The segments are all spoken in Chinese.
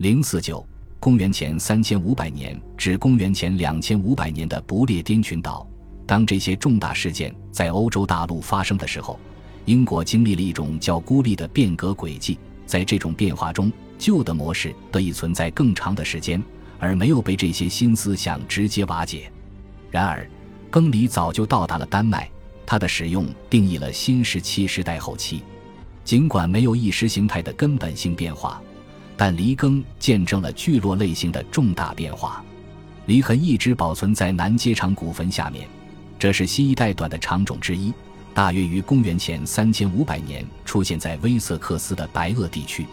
零四九，公元前三千五百年至公元前两千五百年的不列颠群岛。当这些重大事件在欧洲大陆发生的时候，英国经历了一种较孤立的变革轨迹。在这种变化中，旧的模式得以存在更长的时间，而没有被这些新思想直接瓦解。然而，更离早就到达了丹麦，它的使用定义了新石器时代后期。尽管没有意识形态的根本性变化，但离耕见证了聚落类型的重大变化。离痕一直保存在南街场古坟下面，这是新一代短的长种之一。大约于公元前三千五百年出现在威瑟克斯的白垩地区，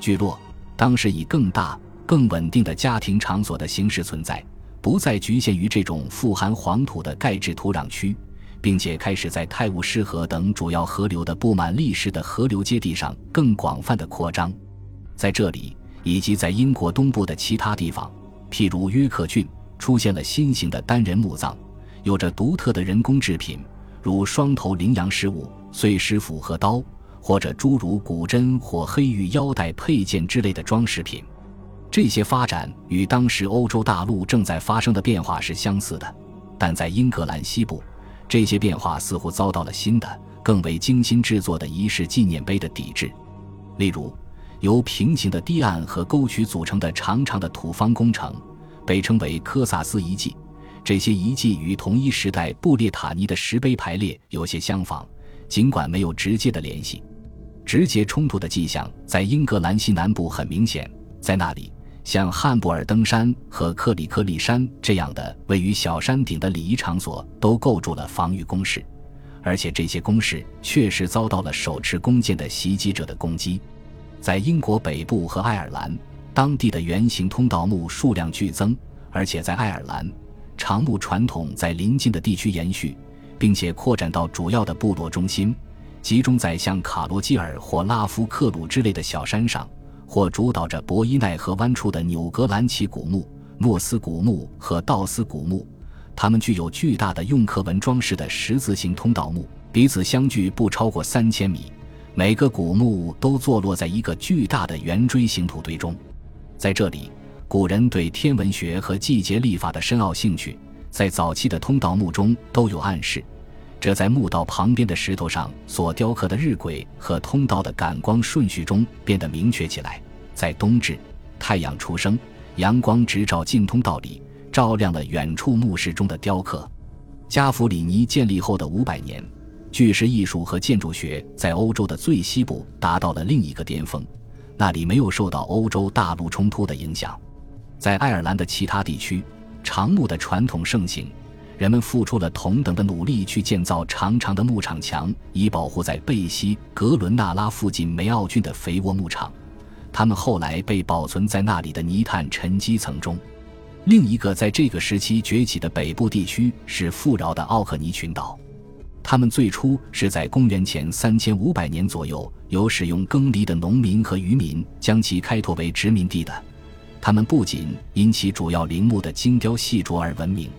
聚落当时以更大、更稳定的家庭场所的形式存在，不再局限于这种富含黄土的钙质土壤区，并且开始在泰晤士河等主要河流的布满砾石的河流阶地上更广泛的扩张。在这里，以及在英国东部的其他地方，譬如约克郡，出现了新型的单人墓葬，有着独特的人工制品。如双头羚羊饰物、碎石斧和刀，或者诸如古针或黑玉腰带配件之类的装饰品，这些发展与当时欧洲大陆正在发生的变化是相似的，但在英格兰西部，这些变化似乎遭到了新的、更为精心制作的仪式纪念碑的抵制。例如，由平行的堤岸和沟渠组成的长长的土方工程，被称为科萨斯遗迹。这些遗迹与同一时代布列塔尼的石碑排列有些相仿，尽管没有直接的联系。直接冲突的迹象在英格兰西南部很明显，在那里，像汉布尔登山和克里克利山这样的位于小山顶的礼仪场所都构筑了防御工事，而且这些工事确实遭到了手持弓箭的袭击者的攻击。在英国北部和爱尔兰，当地的圆形通道墓数量剧增，而且在爱尔兰。长木传统在邻近的地区延续，并且扩展到主要的部落中心，集中在像卡罗基尔或拉夫克鲁之类的小山上，或主导着博伊奈河湾处的纽格兰奇古墓、诺斯古墓和道斯古墓。它们具有巨大的用刻纹装饰的十字形通道墓，彼此相距不超过三千米。每个古墓都坐落在一个巨大的圆锥形土堆中，在这里。古人对天文学和季节历法的深奥兴趣，在早期的通道墓中都有暗示。这在墓道旁边的石头上所雕刻的日晷和通道的感光顺序中变得明确起来。在冬至，太阳初升，阳光直照进通道里，照亮了远处墓室中的雕刻。加弗里尼建立后的五百年，巨石艺术和建筑学在欧洲的最西部达到了另一个巅峰，那里没有受到欧洲大陆冲突的影响。在爱尔兰的其他地区，长木的传统盛行，人们付出了同等的努力去建造长长的牧场墙，以保护在贝西格伦纳拉附近梅奥郡的肥沃牧场。他们后来被保存在那里的泥炭沉积层中。另一个在这个时期崛起的北部地区是富饶的奥克尼群岛，他们最初是在公元前三千五百年左右由使用耕犁的农民和渔民将其开拓为殖民地的。他们不仅因其主要陵墓的精雕细琢而闻名，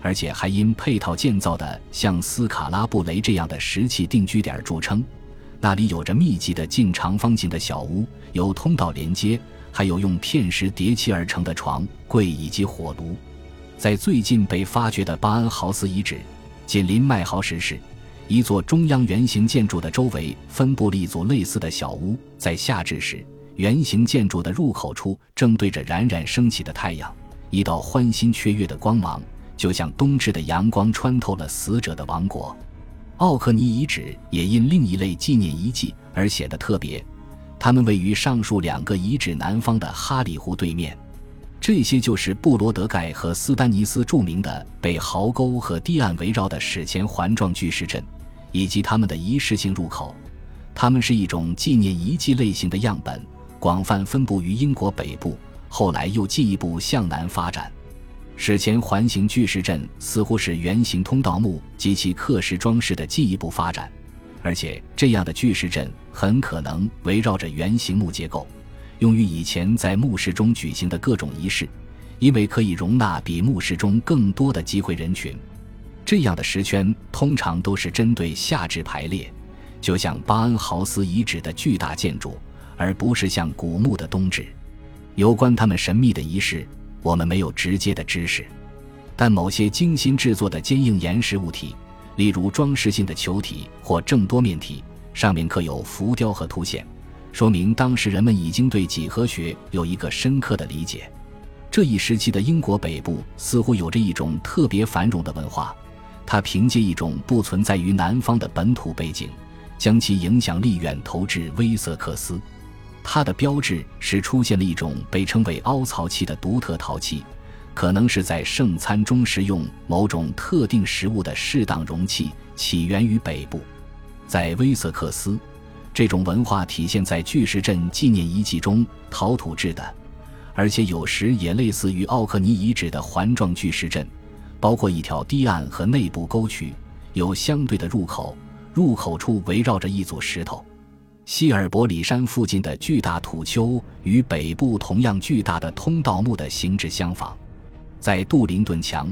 而且还因配套建造的像斯卡拉布雷这样的石器定居点著称。那里有着密集的近长方形的小屋，有通道连接，还有用片石叠砌而成的床柜以及火炉。在最近被发掘的巴恩豪斯遗址，紧邻麦豪石室，一座中央圆形建筑的周围分布了一组类似的小屋。在夏至时。圆形建筑的入口处正对着冉冉升起的太阳，一道欢欣雀跃的光芒，就像冬至的阳光穿透了死者的王国。奥克尼遗址也因另一类纪念遗迹而显得特别，它们位于上述两个遗址南方的哈里湖对面。这些就是布罗德盖和斯丹尼斯著名的被壕沟和堤岸围绕的史前环状巨石阵，以及它们的仪式性入口。它们是一种纪念遗迹类型的样本。广泛分布于英国北部，后来又进一步向南发展。史前环形巨石阵似乎是圆形通道墓及其刻石装饰的进一步发展，而且这样的巨石阵很可能围绕着圆形木结构，用于以前在墓室中举行的各种仪式，因为可以容纳比墓室中更多的集会人群。这样的石圈通常都是针对夏至排列，就像巴恩豪斯遗址的巨大建筑。而不是像古墓的冬至，有关他们神秘的仪式，我们没有直接的知识，但某些精心制作的坚硬岩石物体，例如装饰性的球体或正多面体，上面刻有浮雕和凸线，说明当时人们已经对几何学有一个深刻的理解。这一时期的英国北部似乎有着一种特别繁荣的文化，它凭借一种不存在于南方的本土背景，将其影响力远投至威瑟克斯。它的标志是出现了一种被称为凹槽器的独特陶器，可能是在圣餐中食用某种特定食物的适当容器，起源于北部。在威瑟克斯，这种文化体现在巨石阵纪念遗迹中，陶土制的。而且有时也类似于奥克尼遗址的环状巨石阵，包括一条堤岸和内部沟渠，有相对的入口，入口处围绕着一组石头。希尔伯里山附近的巨大土丘与北部同样巨大的通道墓的形制相仿。在杜林顿墙，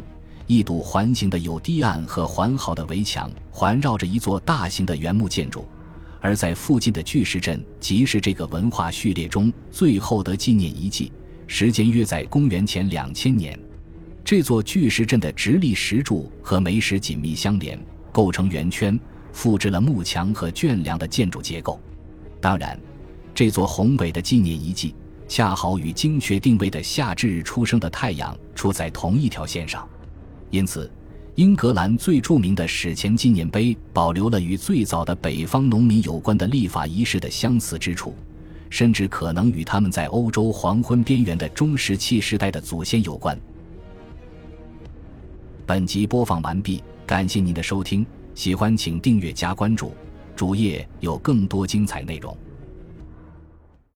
一堵环形的有堤岸和环好的围墙环绕着一座大型的原木建筑。而在附近的巨石阵，即是这个文化序列中最后的纪念遗迹。时间约在公元前两千年，这座巨石阵的直立石柱和煤石紧密相连，构成圆圈，复制了幕墙和圈梁的建筑结构。当然，这座宏伟的纪念遗迹恰好与精确定位的夏至日出生的太阳处在同一条线上，因此，英格兰最著名的史前纪念碑保留了与最早的北方农民有关的立法仪式的相似之处。甚至可能与他们在欧洲黄昏边缘的中石器时代的祖先有关。本集播放完毕，感谢您的收听，喜欢请订阅加关注，主页有更多精彩内容。